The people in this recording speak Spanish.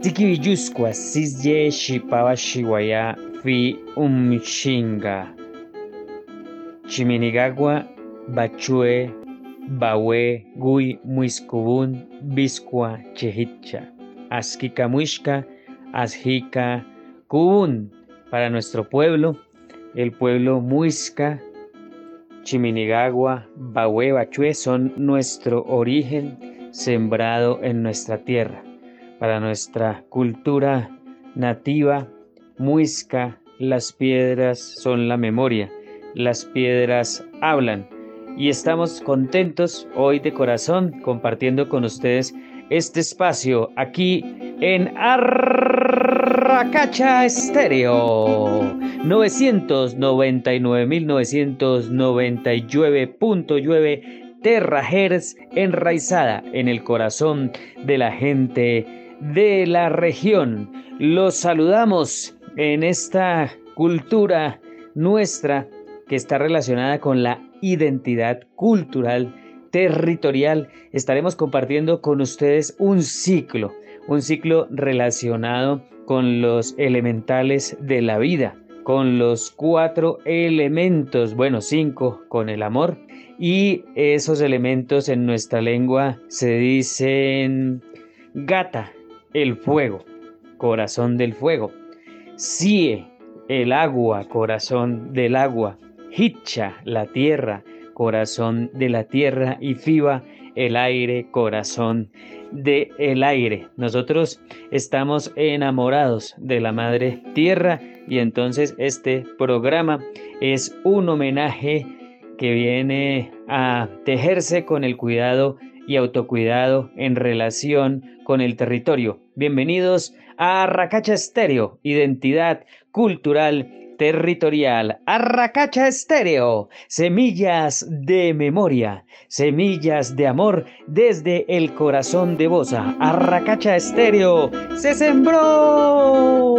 Tiki Villuzqua, Sisye Shipawa Shiwaya Fi Umshinga. Chiminigagua, Bachue, Bawe, Gui, Muiscubun, Biscua, Chehicha. Asquika Muishka, Asjika, Kubun. Para nuestro pueblo, el pueblo Muisca, Chiminigagua, Bawe, Bachue son nuestro origen sembrado en nuestra tierra. Para nuestra cultura nativa, Muisca, las piedras son la memoria, las piedras hablan. Y estamos contentos hoy de corazón compartiendo con ustedes este espacio aquí en Arracacha Estéreo 999.999.9 Terrahertz enraizada en el corazón de la gente de la región. Los saludamos en esta cultura nuestra que está relacionada con la identidad cultural territorial. Estaremos compartiendo con ustedes un ciclo, un ciclo relacionado con los elementales de la vida, con los cuatro elementos, bueno, cinco con el amor, y esos elementos en nuestra lengua se dicen gata, el fuego, corazón del fuego. Sie, el agua, corazón del agua. Hicha, la tierra, corazón de la tierra. Y Fiba, el aire, corazón del el aire. Nosotros estamos enamorados de la madre tierra y entonces este programa es un homenaje que viene a tejerse con el cuidado y autocuidado en relación con el territorio. Bienvenidos a Arracacha Estéreo, identidad cultural territorial. Arracacha Estéreo, semillas de memoria, semillas de amor desde el corazón de Bosa. Arracacha Estéreo, se sembró.